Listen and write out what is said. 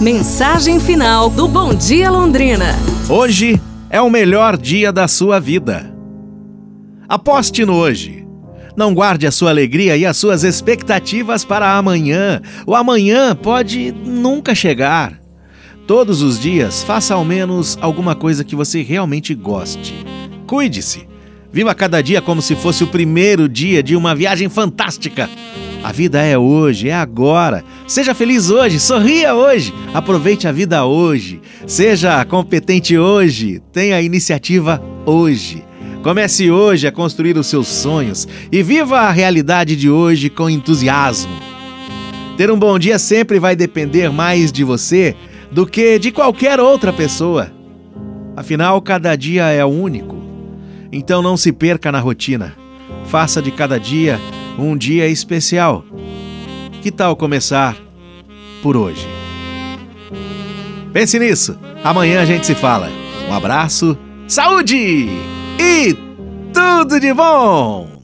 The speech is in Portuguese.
Mensagem final do Bom Dia Londrina. Hoje é o melhor dia da sua vida. Aposte no hoje. Não guarde a sua alegria e as suas expectativas para amanhã. O amanhã pode nunca chegar. Todos os dias, faça ao menos alguma coisa que você realmente goste. Cuide-se. Viva cada dia como se fosse o primeiro dia de uma viagem fantástica. A vida é hoje, é agora. Seja feliz hoje, sorria hoje, aproveite a vida hoje. Seja competente hoje, tenha iniciativa hoje. Comece hoje a construir os seus sonhos e viva a realidade de hoje com entusiasmo. Ter um bom dia sempre vai depender mais de você do que de qualquer outra pessoa. Afinal, cada dia é único. Então não se perca na rotina. Faça de cada dia um dia especial. Que tal começar por hoje? Pense nisso. Amanhã a gente se fala. Um abraço, saúde e tudo de bom!